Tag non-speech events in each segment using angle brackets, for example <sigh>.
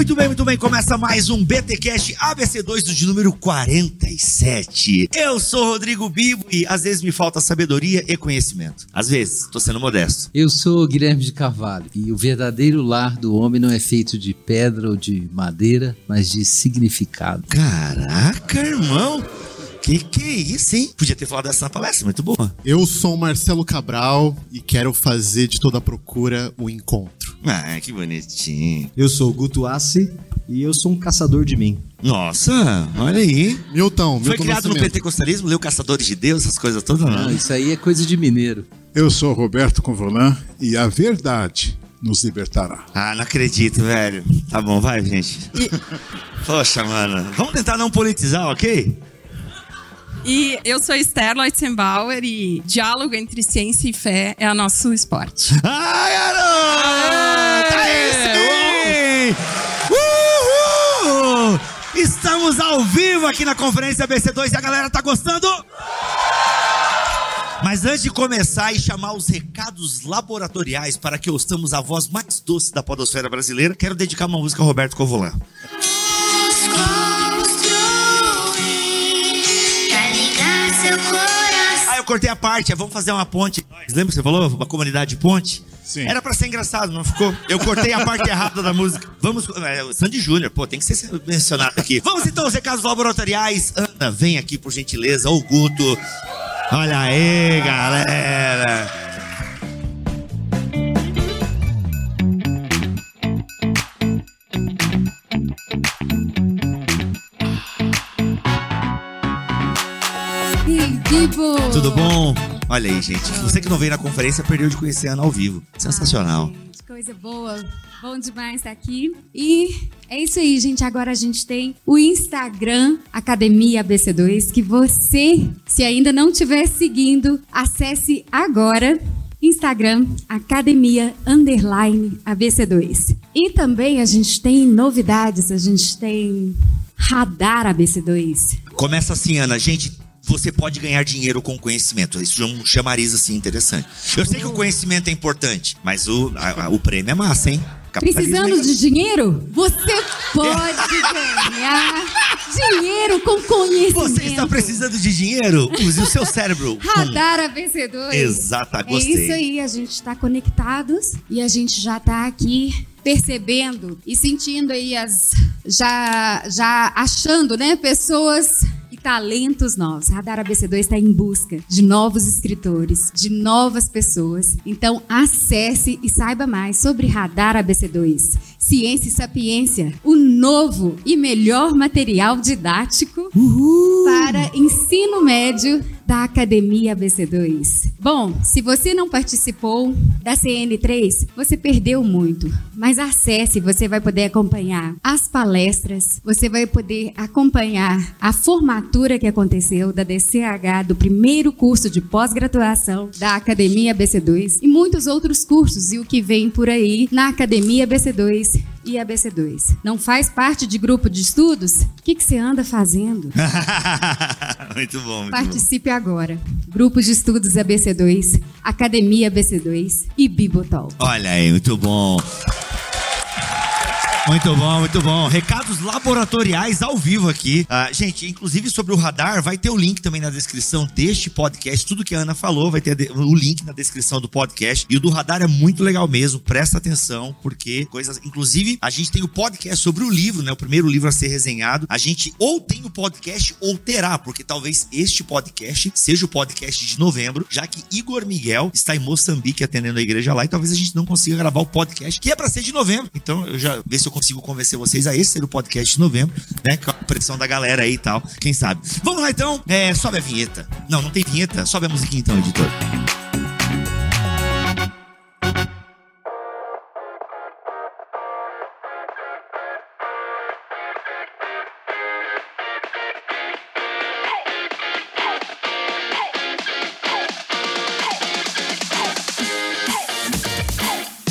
Muito bem, muito bem. Começa mais um BTcast ABC2 do de número 47. Eu sou Rodrigo Bibo e às vezes me falta sabedoria e conhecimento. Às vezes, tô sendo modesto. Eu sou Guilherme de Carvalho e o verdadeiro lar do homem não é feito de pedra ou de madeira, mas de significado. Caraca, irmão. Que que é isso, hein? Podia ter falado dessa na palestra, muito boa. Eu sou Marcelo Cabral e quero fazer de toda a procura o encontro. Ah, que bonitinho. Eu sou o Guto Assi e eu sou um caçador de mim. Nossa, olha aí. Milton, Foi Milton criado no pentecostalismo, leu Caçadores de Deus, essas coisas todas, Não, não. isso aí é coisa de mineiro. Eu sou Roberto Convolan e a verdade nos libertará. Ah, não acredito, velho. Tá bom, vai, gente. Poxa, mano. Vamos tentar não politizar, ok? E eu sou Esther Leutzenbauer e diálogo entre ciência e fé é o nosso esporte. <laughs> Ai, garoto! Aí sim! Uhul! Estamos ao vivo aqui na conferência BC2 e a galera tá gostando? Mas antes de começar e chamar os recados laboratoriais para que ouçamos a voz mais doce da podosfera brasileira, quero dedicar uma música a Roberto Covolan. Cortei a parte, vamos fazer uma ponte. Lembra que você falou? Uma comunidade ponte? Sim. Era pra ser engraçado, não ficou? Eu cortei a parte <laughs> errada da música. Vamos. É, o Sandy Júnior, pô, tem que ser mencionado aqui. Vamos então aos recados laboratoriais. Ana, vem aqui por gentileza. Ô, Guto. Olha aí, galera. Bibo! Tudo bom? Olha aí, gente. Você que não veio na conferência perdeu de conhecer a Ana ao vivo. Sensacional. Que Coisa boa. Bom demais estar aqui. E é isso aí, gente. Agora a gente tem o Instagram Academia ABC2, que você, se ainda não estiver seguindo, acesse agora. Instagram Academia Underline ABC2. E também a gente tem novidades, a gente tem Radar ABC2. Começa assim, Ana. Gente, você pode ganhar dinheiro com conhecimento. Isso é um chamariz assim interessante. Eu sei que o conhecimento é importante, mas o, a- a- o prêmio é massa, hein? Precisando é- de dinheiro? Você pode ganhar dinheiro com conhecimento. Você está precisando de dinheiro? Use o seu cérebro. com- Radar ABC2. Exata, É gostei. isso aí, a gente está conectados e a gente já está aqui percebendo e sentindo aí as já já achando, né, pessoas talentos novos. Radar ABC2 está em busca de novos escritores, de novas pessoas. Então acesse e saiba mais sobre Radar ABC2. Ciência e Sapiência, o novo e melhor material didático para ensino médio da Academia ABC2. Bom, se você não participou da CN3, você perdeu muito. Mas acesse, você vai poder acompanhar as palestras, você vai poder acompanhar a formatura que aconteceu da DCH do primeiro curso de pós-graduação da Academia ABC2 e muitos outros cursos e o que vem por aí na Academia ABC2 e ABC2. Não faz parte de grupo de estudos? O que, que você anda fazendo? <laughs> muito bom, muito bom. Participe agora. Grupo de Estudos ABC2, Academia ABC2 e Bibotol. Olha aí, muito bom. Muito bom, muito bom. Recados laboratoriais ao vivo aqui. Ah, gente, inclusive sobre o radar, vai ter o link também na descrição deste podcast. Tudo que a Ana falou vai ter o link na descrição do podcast. E o do radar é muito legal mesmo. Presta atenção, porque coisas. Inclusive, a gente tem o podcast sobre o livro, né? O primeiro livro a ser resenhado. A gente ou tem o podcast ou terá, porque talvez este podcast seja o podcast de novembro, já que Igor Miguel está em Moçambique atendendo a igreja lá e talvez a gente não consiga gravar o podcast, que é pra ser de novembro. Então, eu já ver se eu consigo convencer vocês a esse ser o podcast de novembro, né? Com a pressão da galera aí e tal. Quem sabe? Vamos lá então. É, sobe a vinheta. Não, não tem vinheta. Sobe a musiquinha então, editor.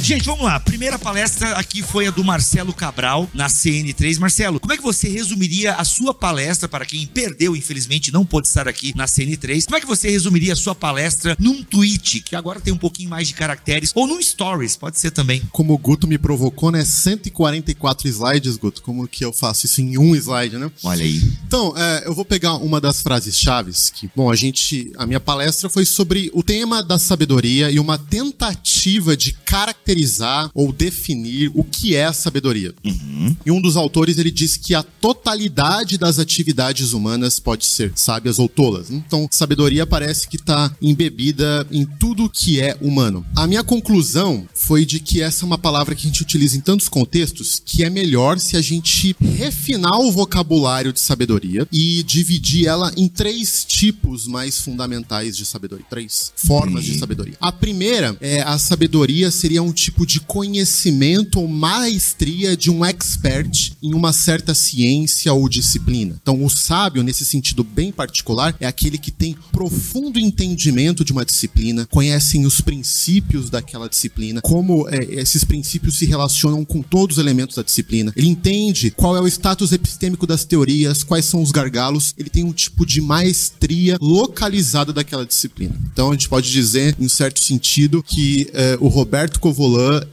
Gente, vamos lá. Primeira palestra aqui foi a do Marcelo Cabral na CN3. Marcelo, como é que você resumiria a sua palestra para quem perdeu, infelizmente, não pôde estar aqui na CN3? Como é que você resumiria a sua palestra num tweet, que agora tem um pouquinho mais de caracteres, ou num stories, pode ser também. Como o Guto me provocou, né? 144 slides, Guto. Como que eu faço isso em um slide, né? Olha aí. Então, é, eu vou pegar uma das frases chaves que, bom, a gente, a minha palestra foi sobre o tema da sabedoria e uma tentativa de caracterizar ou definir o que é a sabedoria. E um dos autores ele diz que a totalidade das atividades humanas pode ser sábias ou tolas. Então, sabedoria parece que está embebida em tudo que é humano. A minha conclusão foi de que essa é uma palavra que a gente utiliza em tantos contextos que é melhor se a gente refinar o vocabulário de sabedoria e dividir ela em três tipos mais fundamentais de sabedoria, três formas de sabedoria. A primeira é a sabedoria seria um tipo de conhecimento ou maestria de um expert em uma certa ciência ou disciplina. Então, o sábio, nesse sentido bem particular, é aquele que tem profundo entendimento de uma disciplina, conhecem os princípios daquela disciplina, como é, esses princípios se relacionam com todos os elementos da disciplina. Ele entende qual é o status epistêmico das teorias, quais são os gargalos, ele tem um tipo de maestria localizada daquela disciplina. Então, a gente pode dizer, em certo sentido, que é, o Roberto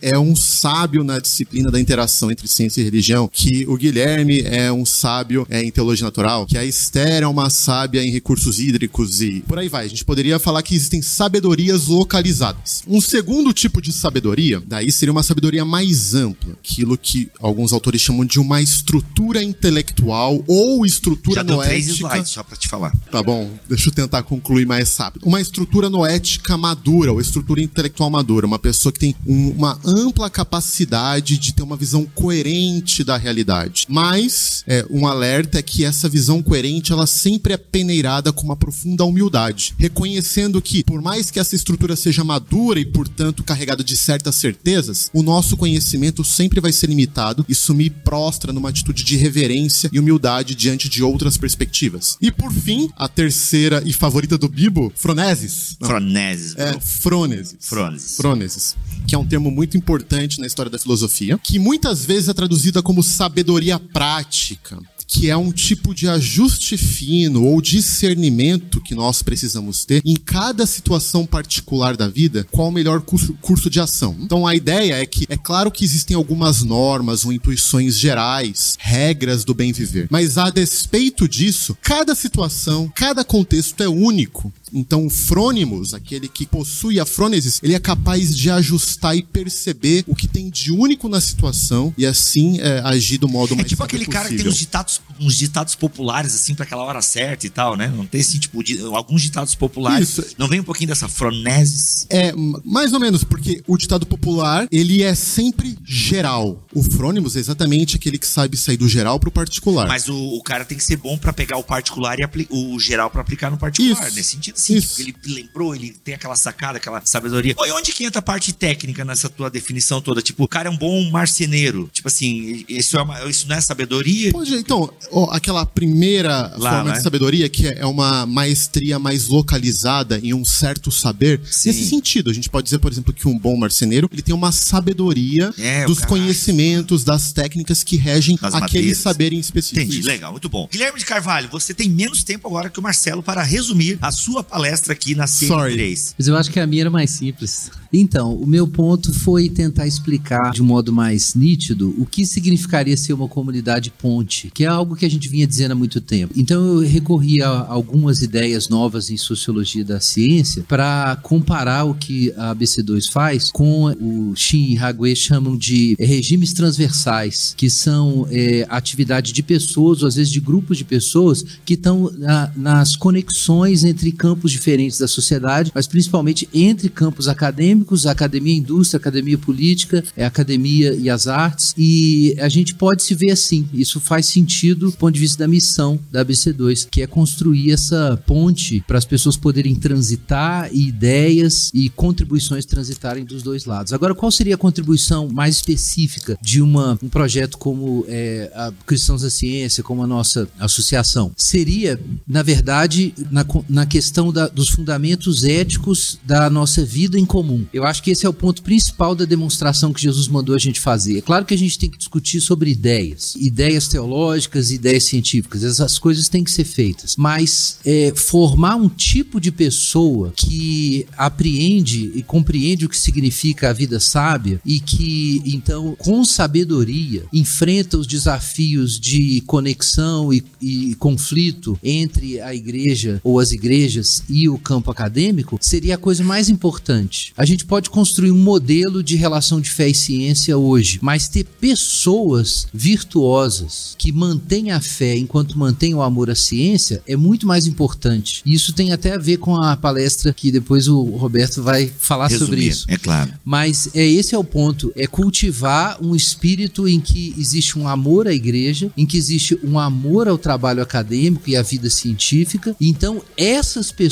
É um sábio na disciplina da interação entre ciência e religião, que o Guilherme é um sábio é, em teologia natural, que a Esther é uma sábia em recursos hídricos e por aí vai. A gente poderia falar que existem sabedorias localizadas. Um segundo tipo de sabedoria, daí seria uma sabedoria mais ampla, aquilo que alguns autores chamam de uma estrutura intelectual ou estrutura Já deu três slides só pra te falar. Tá bom, deixa eu tentar concluir mais rápido. Uma estrutura noética madura, ou estrutura intelectual madura, uma pessoa que tem um- uma ampla capacidade de ter uma visão coerente da realidade. Mas é, um alerta é que essa visão coerente ela sempre é peneirada com uma profunda humildade, reconhecendo que por mais que essa estrutura seja madura e portanto carregada de certas certezas, o nosso conhecimento sempre vai ser limitado. Isso me prostra numa atitude de reverência e humildade diante de outras perspectivas. E por fim, a terceira e favorita do Bibo, Froneses. Não, Froneses, é, bro. Frôneses. Frôneses. Frôneses. Que é um termo muito importante na história da filosofia, que muitas vezes é traduzida como sabedoria prática. Que é um tipo de ajuste fino ou discernimento que nós precisamos ter em cada situação particular da vida, qual o melhor curso, curso de ação. Então a ideia é que é claro que existem algumas normas ou intuições gerais, regras do bem viver, mas a despeito disso, cada situação, cada contexto é único. Então, o frônimos, aquele que possui a frônesis, ele é capaz de ajustar e perceber o que tem de único na situação e assim é, agir do modo É mais tipo sábio aquele cara que tem possível. uns ditados, uns ditados populares, assim, pra aquela hora certa e tal, né? Não tem assim, tipo, de- alguns ditados populares. Isso. Não vem um pouquinho dessa froneses? É, mais ou menos, porque o ditado popular, ele é sempre geral. O frônimos é exatamente aquele que sabe sair do geral pro particular. Mas o, o cara tem que ser bom pra pegar o particular e o geral pra aplicar no particular. Isso. Nesse sentido, sim. Isso. Tipo, ele lembrou, ele tem aquela sacada, aquela sabedoria. Pô, e onde que entra a parte técnica nessa tua definição toda? Tipo, o cara é um bom marceneiro. Tipo assim, isso, é uma- isso não é sabedoria? Pode, então, ó, aquela primeira Lá, forma né? de sabedoria, que é uma maestria mais localizada em um certo saber, Sim. nesse sentido, a gente pode dizer, por exemplo, que um bom marceneiro, ele tem uma sabedoria É, dos conhecimentos, das técnicas que regem Das aquele madeiras. saber em específico. Entendi, Isso. legal, muito bom. Guilherme de Carvalho, você tem menos tempo agora que o Marcelo para resumir a sua palestra aqui na CN3. Mas eu acho que a minha era mais simples. Então, o meu ponto foi tentar explicar de um modo mais nítido o que significaria ser uma comunidade ponte, que é algo que a gente vinha dizendo há muito tempo. Então, eu recorri a algumas ideias novas em sociologia da ciência para comparar o que a ABC2 faz com o Shin e Hague chamam de regimes transversais, que são é, atividade de pessoas, ou às vezes de grupos de pessoas, que estão na- nas conexões entre campos diferentes da sociedade, mas principalmente entre campos acadêmicos, academia e indústria, academia política, é, academia e as artes, e a gente pode se ver assim, isso faz sentido do ponto de vista da missão da ABC2, que é construir essa ponte para as pessoas poderem transitar e ideias e contribuições transitarem dos dois lados. Agora, qual seria a contribuição mais específica de uma, um projeto como é, a Cristãos da Ciência, como a nossa associação? Seria, na verdade, na, na questão da- dos fundamentos éticos da nossa vida em comum. Eu acho que esse é o ponto principal da demonstração que Jesus mandou a gente fazer. É claro que a gente tem que discutir sobre ideias, ideias teológicas, ideias científicas, essas coisas têm que ser feitas. Mas é, formar um tipo de pessoa que apreende e compreende o que significa a vida sábia e que, então, com sabedoria, enfrenta os desafios de conexão e, e conflito entre a igreja ou as igrejas e o campo acadêmico, seria a coisa mais importante. A gente pode construir um modelo de relação de fé e ciência hoje, mas ter pessoas virtuosas que mantêm a fé enquanto mantêm o amor à ciência é muito mais importante. E isso tem até a ver com a palestra que depois o Roberto vai falar sobre Resumir, isso. É claro. Mas é esse é o ponto, é cultivar um espírito em que existe um amor à igreja, em que existe um amor ao trabalho acadêmico e à vida científica. Então essas pessoas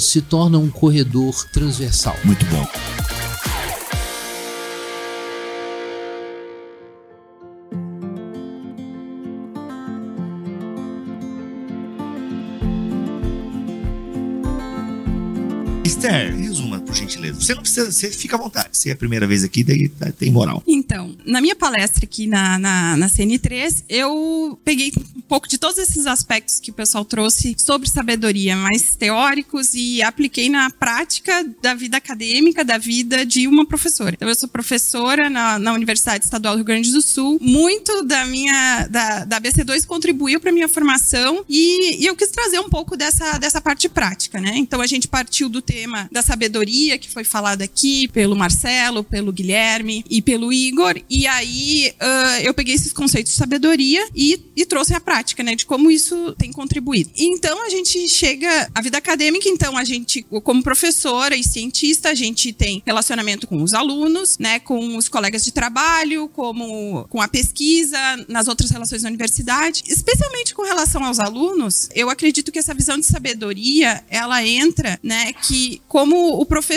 se tornam um corredor transversal. Muito bom. Esther, resuma, por gentileza. Você não precisa, você fica à vontade. Você é a primeira vez aqui, daí tá- tem moral. Então, na minha palestra aqui na, na, na CN3, eu peguei um pouco de todos esses aspectos que o pessoal trouxe sobre sabedoria, mais teóricos, e apliquei na prática da vida acadêmica, da vida de uma professora. Então, eu sou professora na, na Universidade Estadual do Rio Grande do Sul. Muito da minha da, da BC2 contribuiu para minha formação e, e eu quis trazer um pouco dessa, dessa parte prática, né? Então, a gente partiu do tema da sabedoria, que foi falado aqui pelo Marcelo, pelo Guilherme e pelo Igor. E aí ah, eu peguei esses conceitos de sabedoria e, e trouxe a prática, né? De como isso tem contribuído. Então a gente chega à vida acadêmica, então a gente, como professora e cientista, a gente tem relacionamento com os alunos, né? Com os colegas de trabalho, como com a pesquisa, nas outras relações da universidade. Especialmente com relação aos alunos, eu acredito que essa visão de sabedoria, ela entra, né? Que como o professor,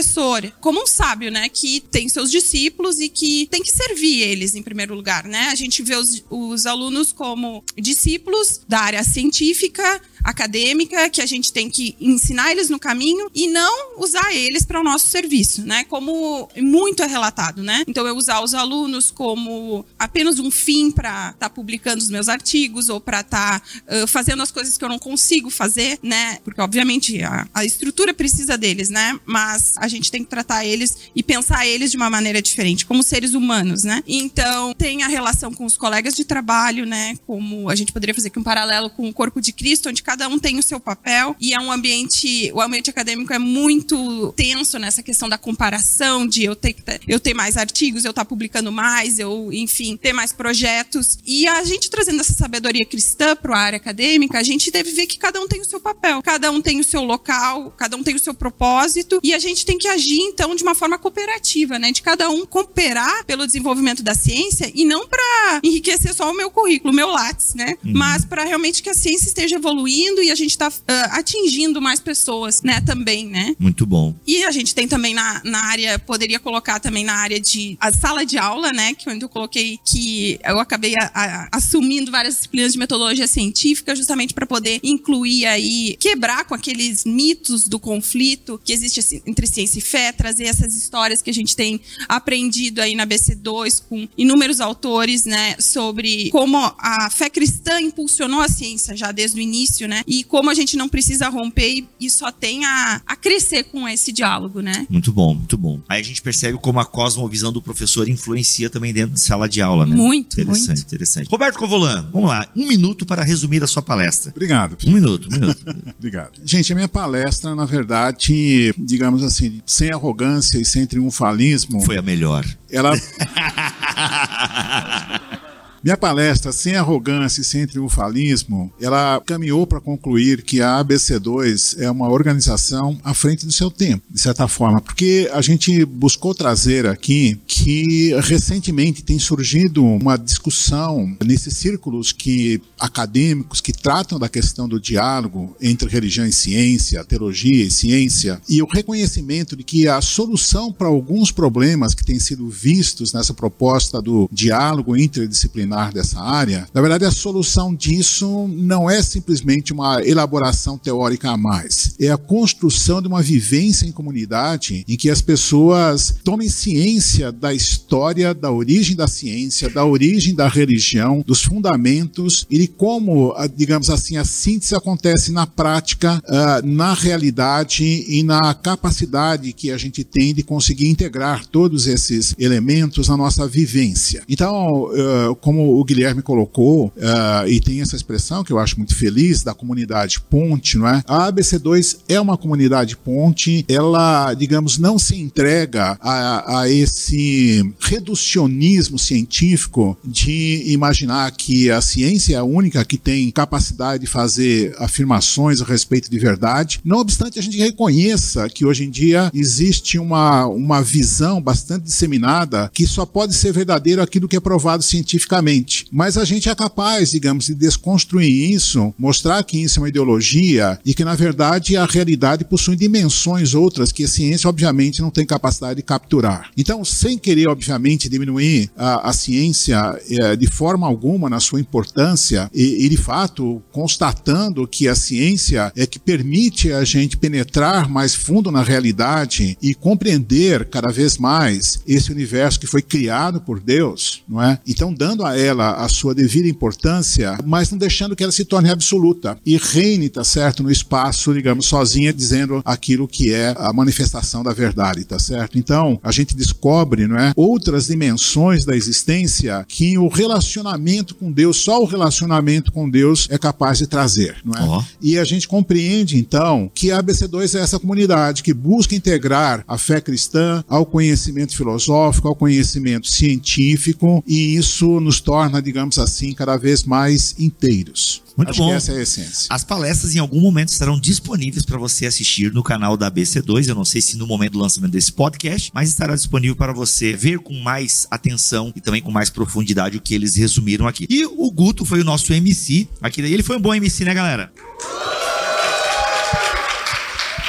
como um sábio, né? Que tem seus discípulos e que tem que servir eles em primeiro lugar, né? A gente vê os, os alunos como discípulos da área científica, acadêmica, que a gente tem que ensinar eles no caminho e não usar eles para o nosso serviço, né? Como muito é relatado, né? Então eu usar os alunos como apenas um fim para estar publicando os meus artigos ou para estar fazendo as coisas que eu não consigo fazer, né? Porque obviamente a, a estrutura precisa deles, né? Mas a gente tem que tratar eles e pensar eles de uma maneira diferente, como seres humanos, né? Então tem a relação com os colegas de trabalho, né? Como a gente poderia fazer aqui um paralelo com o corpo de Cristo, onde cada um tem o seu papel e é um ambiente, o ambiente acadêmico é muito tenso nessa questão da comparação, de eu ter, que ter- eu ter mais artigos, eu estar publicando mais, eu, enfim, ter mais projetos. E a gente trazendo essa sabedoria cristã para a área acadêmica, a gente deve ver que cada um tem o seu papel, cada um tem o seu local, cada um tem o seu propósito e a gente tem que agir então de uma forma cooperativa, né? De cada um cooperar pelo desenvolvimento da ciência e não para enriquecer só o meu currículo, o meu látis, né? Mas para realmente que a ciência esteja evoluindo e a gente está atingindo mais pessoas, né? Também, né? Muito bom. E a gente tem também na, na área, poderia colocar também na área de a sala de aula, né? Que onde eu coloquei que eu acabei a- a- assumindo várias disciplinas de metodologia científica, justamente para poder incluir aí, quebrar com aqueles mitos do conflito que existe entre ciência e fé, trazer essas histórias que a gente tem aprendido aí na BC2 com inúmeros autores, né? Sobre como a fé cristã impulsionou a ciência já desde o início, né? E como a gente não precisa romper e, e só tem a, a crescer com esse diálogo, né? Muito bom, muito bom. Aí a gente percebe como a cosmovisão do professor influencia também dentro de sala de aula, né? Muito, interessante, muito. interessante. Roberto Covolan, vamos lá. Um minuto para resumir a sua palestra. Obrigado. Um minuto, um minuto. <laughs> Obrigado. Gente, a minha palestra, na verdade, digamos assim, sem arrogância e sem triunfalismo, Foi a melhor. ela, <laughs> Minha palestra, sem arrogância e sem triunfalismo, ela caminhou para concluir que a ABC2 é uma organização à frente do seu tempo, de certa forma, porque a gente buscou trazer aqui que recentemente tem surgido uma discussão nesses círculos que acadêmicos que tratam da questão do diálogo entre religião e ciência, teologia e ciência, e o reconhecimento de que a solução para alguns problemas que têm sido vistos nessa proposta do diálogo interdisciplinar dessa área, na verdade a solução disso não é simplesmente uma elaboração teórica a mais, é a construção de uma vivência em comunidade em que as pessoas tomem ciência da história, da origem da ciência, da origem da religião, dos fundamentos e de como, digamos assim, a síntese acontece na prática, uh, na realidade e na capacidade que a gente tem de conseguir integrar todos esses elementos na nossa vivência. Então, uh, o Guilherme colocou, uh, e tem essa expressão que eu acho muito feliz, da comunidade ponte, não é? A ABC2 é uma comunidade ponte, ela, digamos, não se entrega a, a esse reducionismo científico de imaginar que a ciência é a única que tem capacidade de fazer afirmações a respeito de verdade. Não obstante, a gente reconheça que hoje em dia existe uma, uma visão bastante disseminada que só pode ser verdadeiro aquilo que é provado cientificamente. Mas a gente é capaz, digamos, de desconstruir isso, mostrar que isso é uma ideologia e que, na verdade, a realidade possui dimensões outras que a ciência, obviamente, não tem capacidade de capturar. Então, sem querer, obviamente, diminuir a, a ciência é, de forma alguma na sua importância e, e, de fato, constatando que a ciência é que permite a gente penetrar mais fundo na realidade e compreender cada vez mais esse universo que foi criado por Deus, não é? Então, dando a ela a sua devida importância, mas não deixando que ela se torne absoluta e reine, tá certo, no espaço, digamos, sozinha, dizendo aquilo que é a manifestação da verdade, tá certo? Então, a gente descobre, não é, outras dimensões da existência que o relacionamento com Deus, só o relacionamento com Deus é capaz de trazer, não é? E a gente compreende, então, que a ABC2 é essa comunidade que busca integrar a fé cristã ao conhecimento filosófico, ao conhecimento científico, e isso nos torna, digamos assim, cada vez mais inteiros. Muito Acho bom. essa é a essência. As palestras em algum momento estarão disponíveis para você assistir no canal da BC2. Eu não sei se no momento do lançamento desse podcast, mas estará disponível para você ver com mais atenção e também com mais profundidade o que eles resumiram aqui. E o Guto foi o nosso MC aqui. Ele foi um bom MC, né, galera?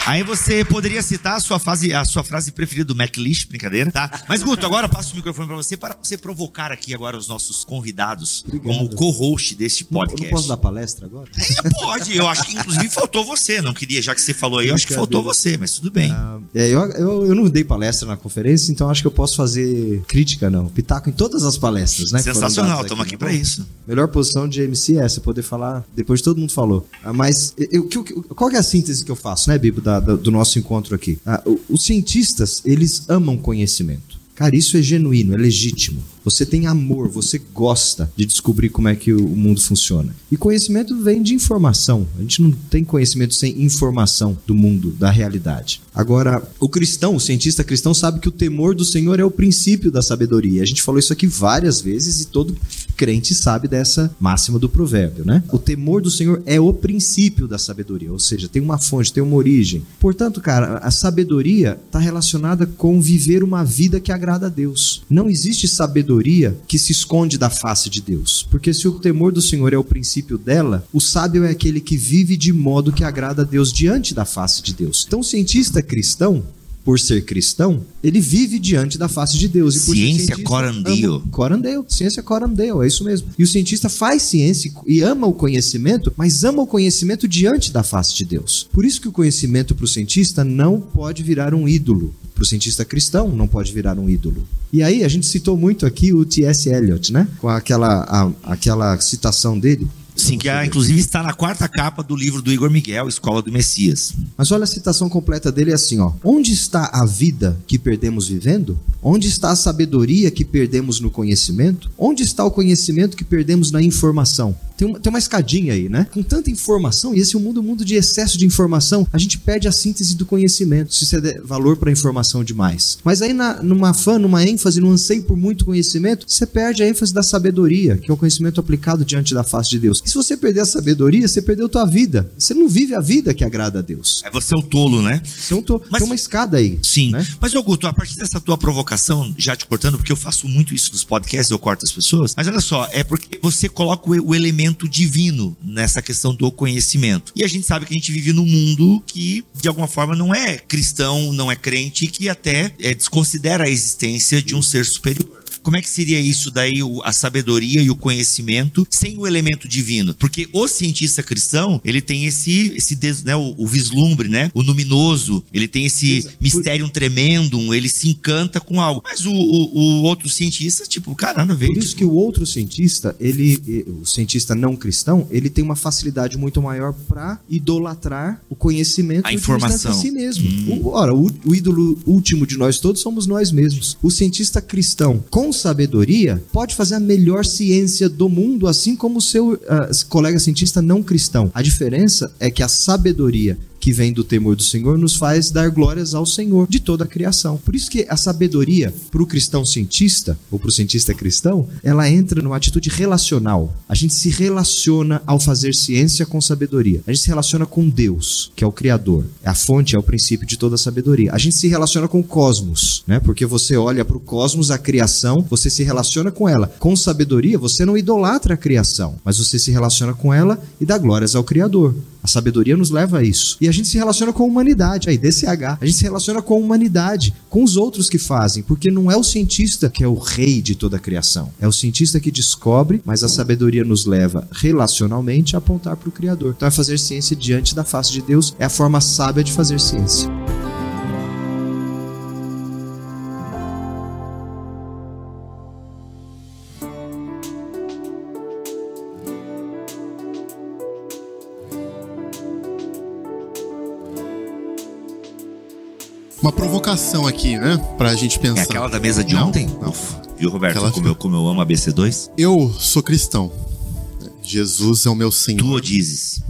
Aí você poderia citar a sua, fase, a sua frase preferida do MacList, brincadeira, tá? Mas, Guto, agora eu passo o microfone para você para você provocar aqui agora os nossos convidados Obrigado. como co-host deste podcast. Não, não posso dar palestra agora? É, pode. Eu acho que, inclusive, faltou você. Não queria, já que você falou aí, eu acho que faltou você, mas tudo bem. Ah, é, eu, eu, eu, não dei palestra na conferência, então acho que eu posso fazer crítica, não. Pitaco em todas as palestras, né? Sensacional, estamos aqui, aqui para isso. Melhor posição de MC é essa, poder falar depois de todo mundo falou. Ah, mas eu, eu, qual é a síntese que eu faço, né, Bibo, da, da, do nosso encontro aqui. Ah, os cientistas, eles amam conhecimento. Cara, isso é genuíno, é legítimo. Você tem amor, você gosta de descobrir como é que o mundo funciona. E conhecimento vem de informação. A gente não tem conhecimento sem informação do mundo, da realidade. Agora, o cristão, o cientista cristão, sabe que o temor do Senhor é o princípio da sabedoria. A gente falou isso aqui várias vezes e todo crente sabe dessa máxima do provérbio, né? O temor do Senhor é o princípio da sabedoria, ou seja, tem uma fonte, tem uma origem. Portanto, cara, a sabedoria está relacionada com viver uma vida que agrada a Deus. Não existe sabedoria que se esconde da face de Deus, porque se o temor do Senhor é o princípio dela, o sábio é aquele que vive de modo que agrada a Deus diante da face de Deus. Então, o cientista cristão por ser cristão, ele vive diante da face de Deus. E ciência corandeo. Corandeo, ciência corandeo, é isso mesmo. E o cientista faz ciência e ama o conhecimento, mas ama o conhecimento diante da face de Deus. Por isso que o conhecimento para o cientista não pode virar um ídolo. Para o cientista cristão, não pode virar um ídolo. E aí, a gente citou muito aqui o T.S. Eliot, né? Com aquela, a, aquela citação dele Sim, que é, inclusive está na quarta capa do livro do Igor Miguel, Escola do Messias. Mas olha a citação completa dele é assim, ó. Onde está a vida que perdemos vivendo? Onde está a sabedoria que perdemos no conhecimento? Onde está o conhecimento que perdemos na informação? Tem uma, tem uma escadinha aí, né? Com tanta informação, e esse é um mundo, um mundo de excesso de informação, a gente perde a síntese do conhecimento, se você der valor para a informação demais. Mas aí, na, numa fã, numa ênfase, num anseio por muito conhecimento, você perde a ênfase da sabedoria, que é o conhecimento aplicado diante da face de Deus. E se você perder a sabedoria, você perdeu tua vida. Você não vive a vida que agrada a Deus. É você o tolo, né? Você é um to- Mas- tem uma escada aí. Sim. né? Mas, Augusto, a partir dessa tua provocação, já te cortando, porque eu faço muito isso nos podcasts, eu corto as pessoas. Mas olha só, é porque você coloca o, o elemento divino nessa questão do conhecimento. E a gente sabe que a gente vive num mundo que, de alguma forma, não é cristão, não é crente, que até é, desconsidera a existência de um ser superior. Como é que seria isso daí, a sabedoria e o conhecimento, sem o elemento divino? Porque o cientista cristão, ele tem esse, esse né, o, o vislumbre, né? O luminoso, ele tem esse Exato. mistério tremendum, ele se encanta com algo. Mas o, o, o outro cientista, tipo, cara, nada a ver. Por isso que o outro cientista, ele, o cientista não cristão, ele tem uma facilidade muito maior para idolatrar o conhecimento A informação. a si mesmo. O, ora, o, o ídolo último de nós todos somos nós mesmos. O cientista cristão com sabedoria pode fazer a melhor ciência do mundo, assim como o seu ah, colega cientista não cristão. A diferença é que a sabedoria que vem do temor do Senhor nos faz dar glórias ao Senhor de toda a criação. Por isso que a sabedoria para o cristão cientista ou para o cientista cristão, ela entra numa atitude relacional. A gente se relaciona ao fazer ciência com sabedoria. A gente se relaciona com Deus, que é o criador, é a fonte, é o princípio de toda a sabedoria. A gente se relaciona com o cosmos, né? Porque você olha para o cosmos, a criação, você se relaciona com ela. Com sabedoria, você não idolatra a criação, mas você se relaciona com ela e dá glórias ao criador. A sabedoria nos leva a isso. E a gente se relaciona com a humanidade. Aí, DCH. A gente se relaciona com a humanidade, com os outros que fazem, porque não é o cientista que é o rei de toda a criação. É o cientista que descobre, mas a sabedoria nos leva relacionalmente a apontar para o Criador. Então, é fazer ciência diante da face de Deus é a forma sábia de fazer ciência. Uma provocação aqui, né? Pra gente pensar. É aquela da mesa de Não, ontem? não. Viu, Roberto, Aquela- como eu, como eu amo a BC2? Eu sou cristão. Jesus é o meu Senhor. Tu o dizes.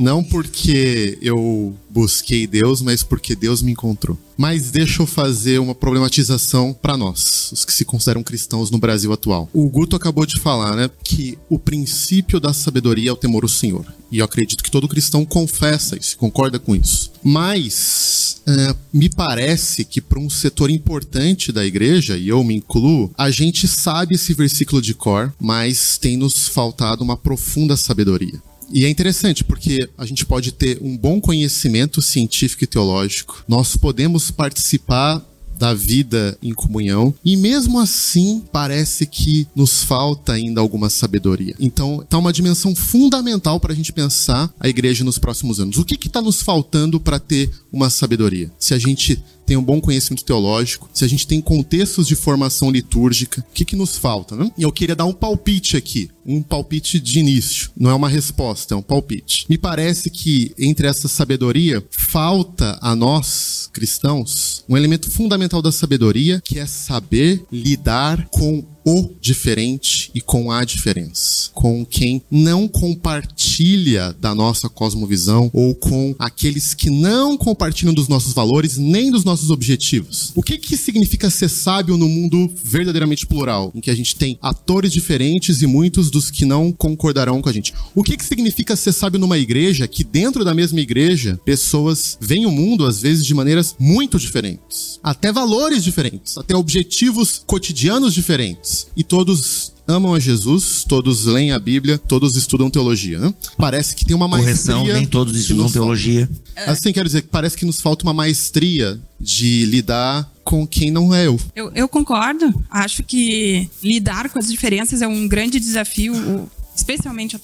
Não porque eu busquei Deus, mas porque Deus me encontrou. Mas deixa eu fazer uma problematização para nós, os que se consideram cristãos no Brasil atual. O Guto acabou de falar, né, que o princípio da sabedoria é o temor ao Senhor. E eu acredito que todo cristão confessa isso, concorda com isso. Mas é, me parece que para um setor importante da igreja, e eu me incluo, a gente sabe esse versículo de cor, mas tem nos faltado uma profunda sabedoria. E é interessante porque a gente pode ter um bom conhecimento científico e teológico, nós podemos participar da vida em comunhão e mesmo assim parece que nos falta ainda alguma sabedoria. Então tá uma dimensão fundamental para a gente pensar a igreja nos próximos anos. O que está nos faltando para ter uma sabedoria? Se a gente tem um bom conhecimento teológico, se a gente tem contextos de formação litúrgica, o que, que nos falta? Né? E eu queria dar um palpite aqui, um palpite de início. Não é uma resposta, é um palpite. Me parece que entre essa sabedoria falta a nós, cristãos, um elemento fundamental da sabedoria, que é saber lidar com o diferente e com a diferença, com quem não compartilha da nossa cosmovisão ou com aqueles que não compartilham dos nossos valores nem dos nossos objetivos. O que que significa ser sábio no mundo verdadeiramente plural, em que a gente tem atores diferentes e muitos dos que não concordarão com a gente? O que que significa ser sábio numa igreja que dentro da mesma igreja pessoas veem o mundo às vezes de maneiras muito diferentes, até valores diferentes, até objetivos cotidianos diferentes e todos amam a Jesus, todos leem a Bíblia, todos estudam teologia, né? Parece que tem uma maestria. Correção, nem todos estudam falta. teologia. Assim, quero dizer que parece que nos falta uma maestria de lidar com quem não é eu. Eu, eu concordo. Acho que lidar com as diferenças é um grande desafio, especialmente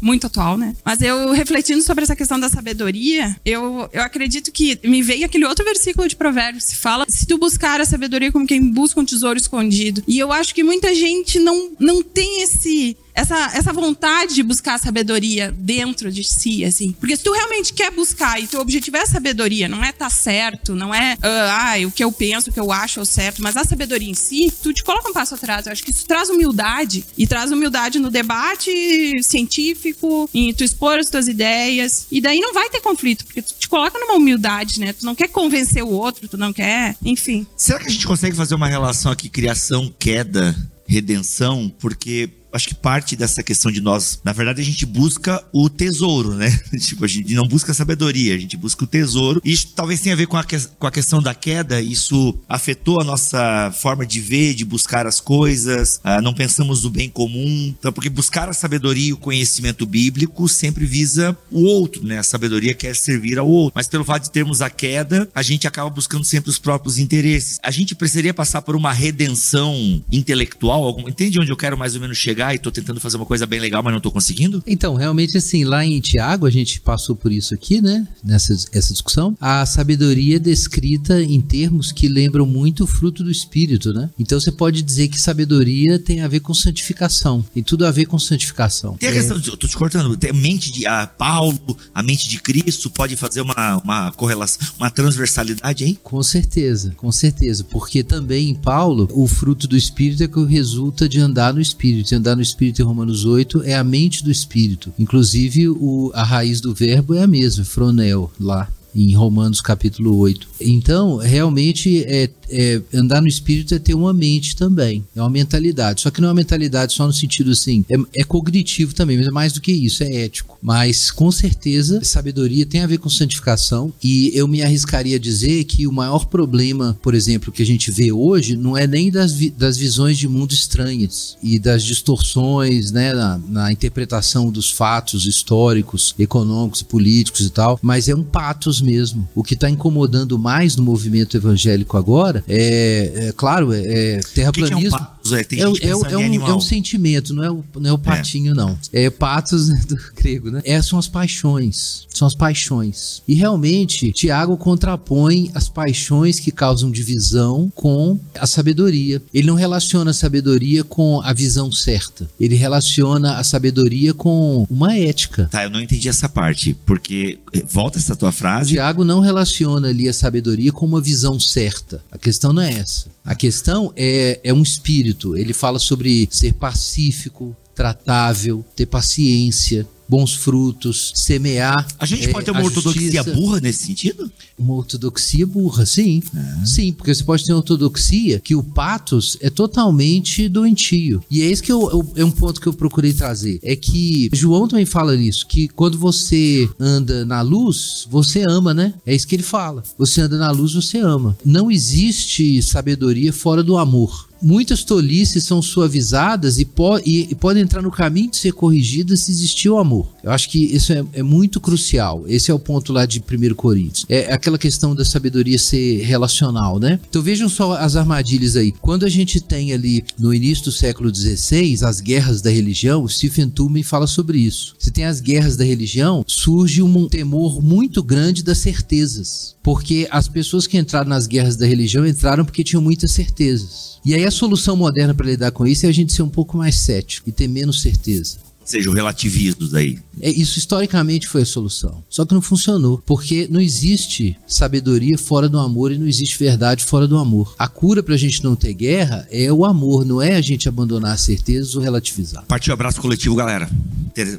muito atual, né? Mas eu refletindo sobre essa questão da sabedoria, eu, eu acredito que me veio aquele outro versículo de Provérbios que fala: se tu buscar a sabedoria como quem busca um tesouro escondido. E eu acho que muita gente não, não tem esse essa, essa vontade de buscar a sabedoria dentro de si, assim. Porque se tu realmente quer buscar e teu objetivo é a sabedoria, não é tá certo, não é ah, o que eu penso, o que eu acho é o certo, mas a sabedoria em si, tu te coloca um passo atrás. Eu acho que isso traz humildade e traz humildade no debate científico, em tu expor as tuas ideias. E daí não vai ter conflito, porque tu te coloca numa humildade, né? Tu não quer convencer o outro, tu não quer, enfim. Será que a gente consegue fazer uma relação aqui, criação, queda, redenção? Porque acho que parte dessa questão de nós, na verdade, a gente busca o tesouro, né? <laughs> tipo, a gente não busca a sabedoria, a gente busca o tesouro. Isso talvez tenha a ver com a, com a questão da queda, isso afetou a nossa forma de ver, de buscar as coisas, ah, não pensamos no bem comum. Então, porque buscar a sabedoria e o conhecimento bíblico sempre visa o outro, né? A sabedoria quer servir ao outro. Mas pelo fato de termos a queda, a gente acaba buscando sempre os próprios interesses. A gente precisaria passar por uma redenção intelectual, algum... entende onde eu quero mais ou menos chegar? Chegar e tô tentando fazer uma coisa bem legal, mas não tô conseguindo? Então, realmente assim, lá em Tiago, a gente passou por isso aqui, né? Nessa essa discussão. A sabedoria é descrita em termos que lembram muito o fruto do Espírito, né? Então você pode dizer que sabedoria tem a ver com santificação. Tem tudo a ver com santificação. Tem a questão, é... tô te cortando, tem a mente de a Paulo, a mente de Cristo pode fazer uma, uma correlação, uma transversalidade aí? Com certeza, com certeza. Porque também em Paulo, o fruto do Espírito é que resulta de andar no Espírito. Andar no Espírito em Romanos 8 é a mente do Espírito. Inclusive, o, a raiz do verbo é a mesma, fronel, lá em Romanos capítulo 8. Então, realmente, é, é, andar no espírito é ter uma mente também, é uma mentalidade. Só que não é uma mentalidade só no sentido assim, é, é cognitivo também, mas é mais do que isso, é ético. Mas, com certeza, sabedoria tem a ver com santificação e eu me arriscaria a dizer que o maior problema, por exemplo, que a gente vê hoje não é nem das, vi das visões de mundo estranhas e das distorções né, na, na interpretação dos fatos históricos, econômicos, políticos e tal, mas é um patos mesmo. O que está incomodando mais no movimento evangélico agora é, é claro, é, é terraplanismo. Que que é um é, tem é, gente é, é, um, é um sentimento, não é o, não é o patinho, é. não. É patos <laughs> do grego, né? É, são as paixões. São as paixões. E realmente, Tiago contrapõe as paixões que causam divisão com a sabedoria. Ele não relaciona a sabedoria com a visão certa. Ele relaciona a sabedoria com uma ética. Tá, eu não entendi essa parte, porque eh, volta essa tua frase. Tiago não relaciona ali a sabedoria com uma visão certa. A questão não é essa. A questão é, é um espírito. Ele fala sobre ser pacífico, tratável, ter paciência, bons frutos, semear. A gente pode ter uma ortodoxia justiça. burra nesse sentido? Uma ortodoxia burra, sim. É. Sim, porque você pode ter uma ortodoxia que o patos é totalmente doentio. E é esse que eu, eu, é um ponto que eu procurei trazer. É que João também fala nisso, que quando você anda na luz, você ama, né? É isso que ele fala. Você anda na luz, você ama. Não existe sabedoria fora do amor muitas tolices são suavizadas e, po e, e, podem entrar no caminho de ser corrigidas se existir o amor. Eu acho que isso é, é, muito crucial. Esse é o ponto lá de 1 Coríntios. É aquela questão da sabedoria ser relacional, né? Então vejam só as armadilhas aí. Quando a gente tem ali no início do século XVI as guerras da religião, Stephen Toulmin fala sobre isso. Se tem as guerras da religião, surge um temor muito grande das certezas. Porque as pessoas que entraram nas guerras da religião entraram porque tinham muitas certezas. E aí a solução moderna para lidar com isso é a gente ser um pouco mais cético e ter menos certeza seja, o relativismo daí. É, isso historicamente foi a solução. Só que não funcionou, porque não existe sabedoria fora do amor e não existe verdade fora do amor. A cura pra gente não ter guerra é o amor, não é a gente abandonar as certezas ou relativizar. Partiu abraço coletivo, galera.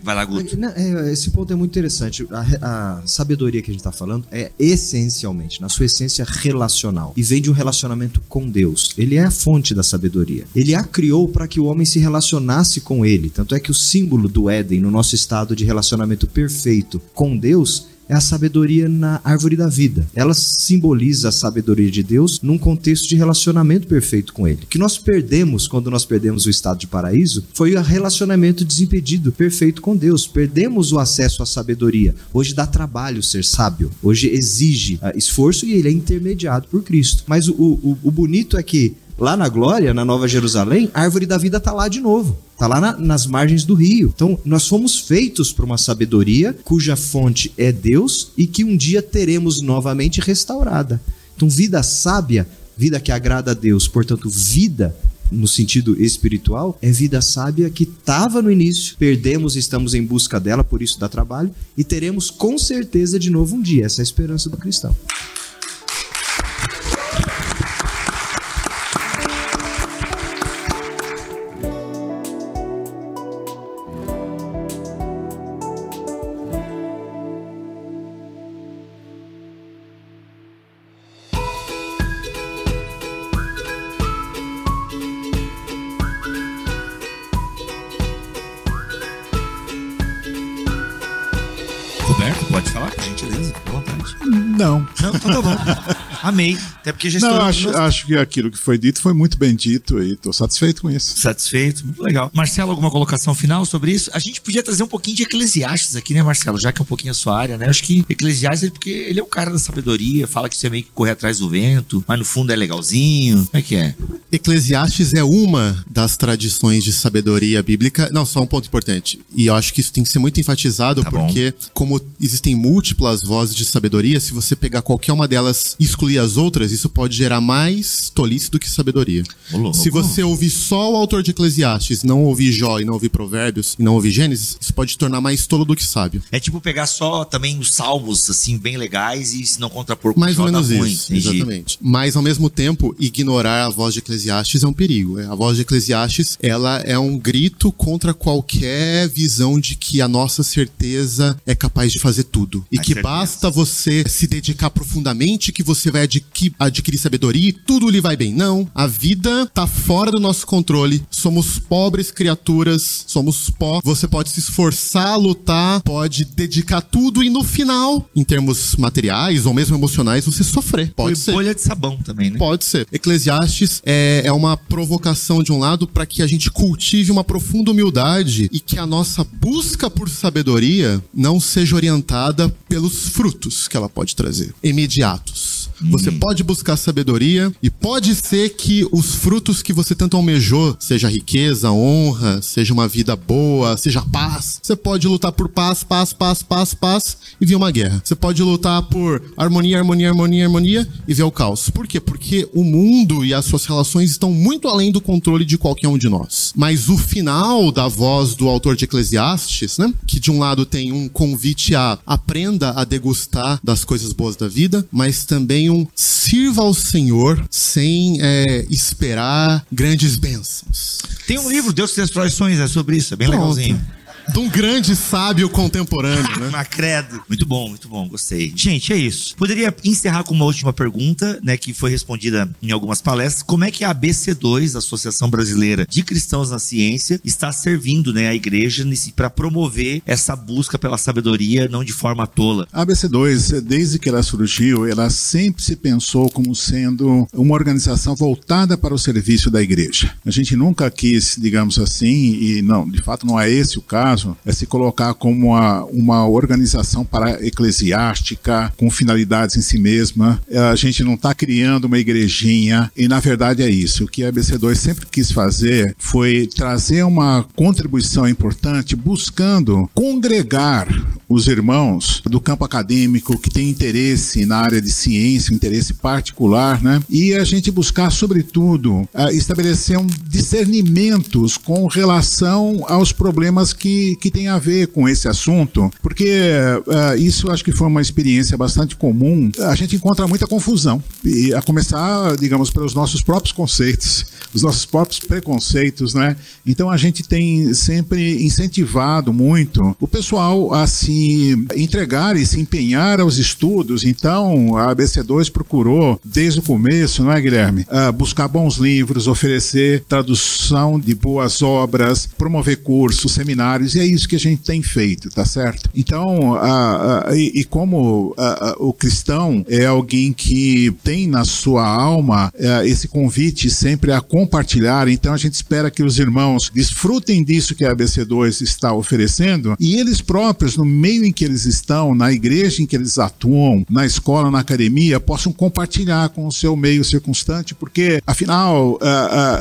Vai lá, Guto. É, esse ponto é muito interessante. A, a sabedoria que a gente está falando é essencialmente, na sua essência, relacional. E vem de um relacionamento com Deus. Ele é a fonte da sabedoria. Ele a criou para que o homem se relacionasse com ele. Tanto é que o símbolo do Éden, no nosso estado de relacionamento perfeito com Deus, é a sabedoria na árvore da vida. Ela simboliza a sabedoria de Deus num contexto de relacionamento perfeito com Ele. O que nós perdemos quando nós perdemos o estado de paraíso foi o relacionamento desimpedido, perfeito com Deus. Perdemos o acesso à sabedoria. Hoje dá trabalho ser sábio. Hoje exige uh, esforço e ele é intermediado por Cristo. Mas o, o, o bonito é que lá na glória, na Nova Jerusalém, a árvore da vida está lá de novo. Está lá na, nas margens do rio. Então, nós fomos feitos para uma sabedoria cuja fonte é Deus e que um dia teremos novamente restaurada. Então, vida sábia, vida que agrada a Deus, portanto, vida no sentido espiritual, é vida sábia que estava no início, perdemos e estamos em busca dela, por isso dá trabalho, e teremos com certeza de novo um dia. Essa é a esperança do cristão. Amei. Até porque já Não, estou acho, acho que aquilo que foi dito foi muito bem dito e estou satisfeito com isso. satisfeito, muito legal. Marcelo, alguma colocação final sobre isso? A gente podia trazer um pouquinho de Eclesiastes aqui, né, Marcelo? Já que é um pouquinho a sua área, né? Acho que Eclesiastes é porque ele é o cara da sabedoria, fala que você meio que correr atrás do vento, mas no fundo é legalzinho. Como é que é? Eclesiastes é uma das tradições de sabedoria bíblica. Não, só um ponto importante. E eu acho que isso tem que ser muito enfatizado, Tá bom. porque, como existem múltiplas vozes de sabedoria, se você pegar qualquer uma delas e excluir as outras, isso pode gerar mais tolice do que sabedoria. Ô. Se você ouvir só o autor de Eclesiastes, não ouvir Jó e não ouvir Provérbios e não ouvir Gênesis, isso pode te tornar mais tolo do que sábio. É tipo pegar só também os salmos, assim, bem legais e se não contrapor com Mais ou menos ruim, isso, entendi. exatamente. Mas ao mesmo tempo, ignorar a voz de Eclesiastes é um perigo. A voz de Eclesiastes, ela é um grito contra qualquer visão de que a nossa certeza é capaz de fazer tudo. E A que certeza. basta você se dedicar profundamente que você vai adqui- adquirir sabedoria e tudo lhe vai bem. Não, a vida tá fora do nosso controle. Somos pobres criaturas, somos pó. Você pode se esforçar, lutar, pode dedicar tudo e no final, em termos materiais ou mesmo emocionais, você sofrer. Pode Foi ser. bolha de sabão também, né? Pode ser. Eclesiastes é, é uma provocação de um lado para que a gente cultive uma profunda humildade e que a nossa busca por sabedoria não seja orientada pelos frutos que ela pode trazer, imediatos. Você pode buscar sabedoria e pode ser que os frutos que você tanto almejou, seja riqueza, honra, seja uma vida boa, seja paz. Você pode lutar por paz, paz, paz, paz, paz e vir uma guerra. Você pode lutar por harmonia, harmonia, harmonia, harmonia e ver o caos. Por quê? Porque o mundo e as suas relações estão muito além do controle de qualquer um de nós. Mas o final da voz do autor de Eclesiastes, né? Que de um lado tem um convite a aprenda a degustar das coisas boas da vida, mas também sirva ao Senhor sem é, esperar grandes bênçãos. Tem um livro, Deus destrói sonhos, é sobre isso, é bem Pronto. legalzinho. De um grande sábio contemporâneo, né? <laughs> Ah, credo. Muito bom, muito bom, gostei. Gente, é isso. Poderia encerrar com uma última pergunta, né, que foi respondida em algumas palestras. Como é que a ABC2, a Associação Brasileira de Cristãos na Ciência, está servindo, né, a igreja para promover essa busca pela sabedoria, não de forma tola? A ABC2, desde que ela surgiu, ela sempre se pensou como sendo uma organização voltada para o serviço da igreja. A gente nunca quis, digamos assim, e não, de fato não é esse o caso, é se colocar como uma, uma organização para eclesiástica, com finalidades em si mesma. A gente não está criando uma igrejinha, e na verdade é isso. O que a ABC2 sempre quis fazer foi trazer uma contribuição importante, buscando congregar os irmãos do campo acadêmico que têm interesse na área de ciência, interesse particular, né? E a gente buscar, sobretudo, ah, estabelecer um discernimentos com relação aos problemas que, que têm a ver com esse assunto, porque ah, isso acho que foi uma experiência bastante comum. A gente encontra muita confusão, e a começar, digamos, pelos nossos próprios conceitos, <laughs> os nossos próprios preconceitos, né? Então a gente tem sempre incentivado muito o pessoal a se entregar e se empenhar aos estudos. Então a ABC2 procurou, desde o começo, não é, Guilherme? Ah, buscar bons livros, oferecer tradução de boas obras, promover cursos, seminários, e é isso que a gente tem feito, tá certo? Então, ah, ah, e, e como o cristão é alguém que tem na sua alma ah, esse convite sempre a compartilhar, então a gente espera que os irmãos desfrutem disso que a ABC2 está oferecendo e eles próprios, no meio meio em que eles estão, na igreja em que eles atuam, na escola, na academia, possam compartilhar com o seu meio circunstante, porque, afinal,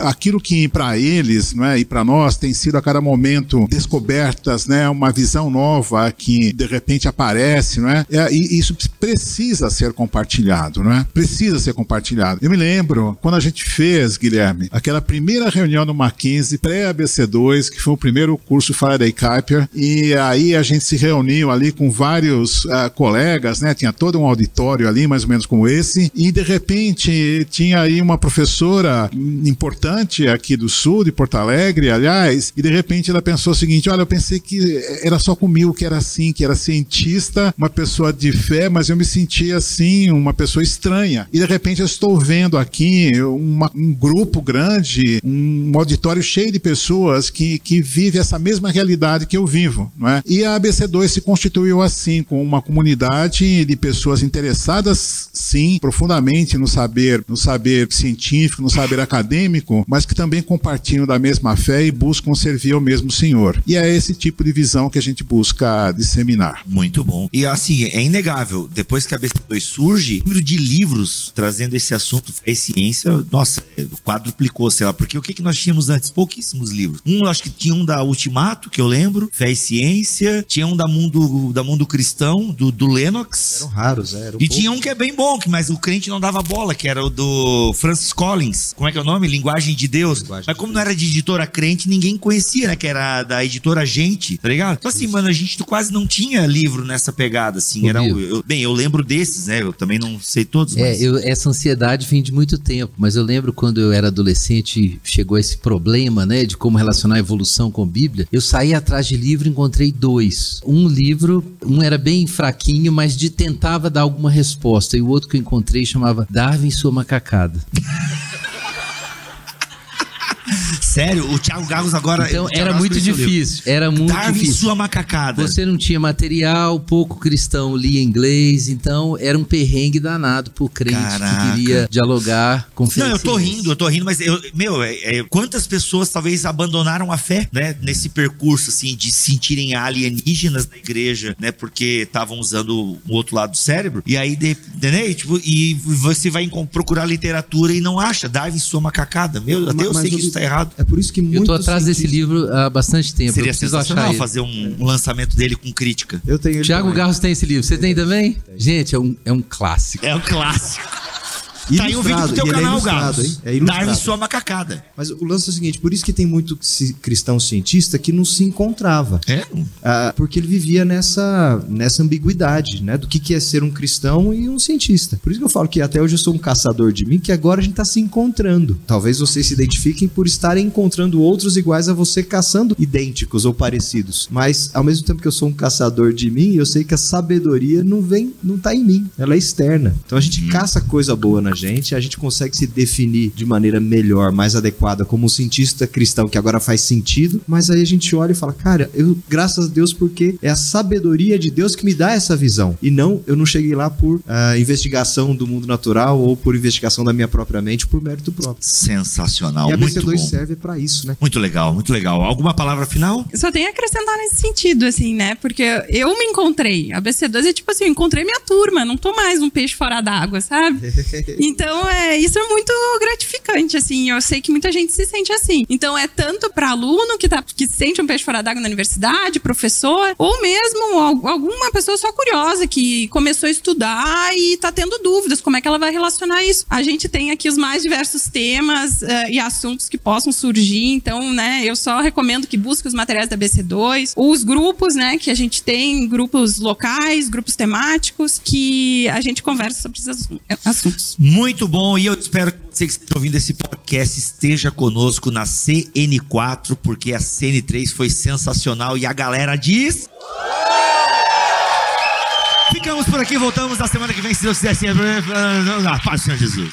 aquilo que para eles né, e para nós tem sido a cada momento descobertas, né, uma visão nova que de repente aparece, não é? E isso precisa ser compartilhado, não é? Precisa ser compartilhado. Eu me lembro quando a gente fez, Guilherme, aquela primeira reunião no Mackenzie pré-ABC2, que foi o primeiro curso Faraday Kuiper, e aí a gente se reuniu ali com vários uh, colegas, né? Tinha todo um auditório ali, mais ou menos como esse, e de repente tinha aí uma professora importante aqui do sul, de Porto Alegre, aliás, e de repente ela pensou o seguinte: olha, eu pensei que era só comigo que era assim, que era cientista, uma pessoa de fé, mas eu me sentia assim, uma pessoa estranha. E de repente eu estou vendo aqui uma, um grupo grande, um auditório cheio de pessoas que, que vive essa mesma realidade que eu vivo, não é? E a ABC2 se constituiu assim, com uma comunidade de pessoas interessadas, sim, profundamente no saber, no saber científico, no saber acadêmico, mas que também compartilham da mesma fé e buscam servir ao mesmo Senhor. E é esse tipo de visão que a gente busca disseminar. Muito bom. E assim, é inegável, depois que a ABC2 surge, o número de livros trazendo esse assunto fé e ciência, nossa, quadruplicou, sei lá, porque o que, que nós tínhamos antes? Pouquíssimos livros. Um, acho que tinha um da Ultimato, que eu lembro, Fé e Ciência, tinha um da Mundo, da mundo Cristão, do, do Lennox. Eram raros, é, eram E tinha um que é bem bom, mas o crente não dava bola, que era o do Francis Collins. Como é que é o nome? Linguagem de Deus. Linguagem mas de como não era de editora crente, ninguém conhecia, né? Que era da editora Gente, tá ligado? Então assim, mano, a gente quase não tinha livro nessa pegada, assim. Era, eu- bem, eu lembro desses, né? Eu também não sei todos, É, mas... eu, essa ansiedade vem de muito tempo, mas eu lembro quando eu era adolescente, chegou esse problema, né, de como relacionar a evolução com a Bíblia. Eu saí atrás de livro e encontrei dois. Um livro, um era bem fraquinho, mas de tentava dar alguma resposta, e o outro que eu encontrei chamava Darwin sua macacada. <laughs> Sério, o Thiago Gagos agora... Então era muito difícil, era muito Darwin difícil. sua macacada. Você não tinha material, pouco cristão lia inglês, então era um perrengue danado pro crente Caraca. que queria dialogar com Não, eu tô rindo, eu tô rindo, mas eu, meu, é- é, quantas pessoas talvez abandonaram a fé, né? Nesse percurso, assim, de se sentirem alienígenas na igreja, né? Porque estavam usando o outro lado do cérebro. E aí, de, né? E, tipo, e você vai procurar literatura e não acha. Darwin sua macacada. Meu, até eu Mas sei que isso tá errado. É por isso que Eu muitos tô atrás desse livro há bastante tempo. Seria eu preciso achar sensacional fazer um, um lançamento dele com crítica. Eu tenho Tiago. Garros tem esse livro. Você tem também? Gente, é um, é um clássico. É um clássico. Tá aí um vídeo do teu é canal, ilustrado, Galo. É. Darwin sua macacada. Mas o lance é o seguinte, por isso que tem muito cristão cientista que não se encontrava. É? Ah, porque ele vivia nessa, nessa ambiguidade, né? Do que, que é ser um cristão e um cientista. Por isso que eu falo que até hoje eu sou um caçador de mim, que agora a gente tá se encontrando. Talvez vocês se identifiquem por estarem encontrando outros iguais a você, caçando idênticos ou parecidos. Mas, ao mesmo tempo que eu sou um caçador de mim, eu sei que a sabedoria não vem, não tá em mim. Ela é externa. Então a gente caça coisa boa na gente, a gente consegue se definir de maneira melhor, mais adequada como um cientista cristão, que agora faz sentido, mas aí a gente olha e fala, cara, eu, graças a Deus, porque é a sabedoria de Deus que me dá essa visão. E não, eu não cheguei lá por ah, investigação do mundo natural ou por investigação da minha própria mente, por mérito próprio. Sensacional. e a muito BC2 bom. serve pra isso, né? Muito legal, muito legal. Alguma palavra final? Só tenho a acrescentar nesse sentido, assim, né? Porque eu me encontrei. A BC2 é tipo assim, eu encontrei minha turma, não tô mais um peixe fora d'água, sabe? <laughs> Então, é, isso é muito gratificante, assim. Eu sei que muita gente se sente assim. Então, é tanto para aluno que, tá, que se sente um peixe fora d'água na universidade, professor, ou mesmo al- alguma pessoa só curiosa que começou a estudar e tá tendo dúvidas como é que ela vai relacionar isso. A gente tem aqui os mais diversos temas eh, e assuntos que possam surgir. Então, né, eu só recomendo que busque os materiais da BC2, os grupos, né, que a gente tem, grupos locais, grupos temáticos, que a gente conversa sobre esses assu- assuntos. Muito bom, e eu espero que você que esteja ouvindo esse podcast esteja conosco na CN4, porque a CN3 foi sensacional e a galera diz. Ficamos por aqui, voltamos na semana que vem, se Deus quiser. Na paz Senhor Jesus.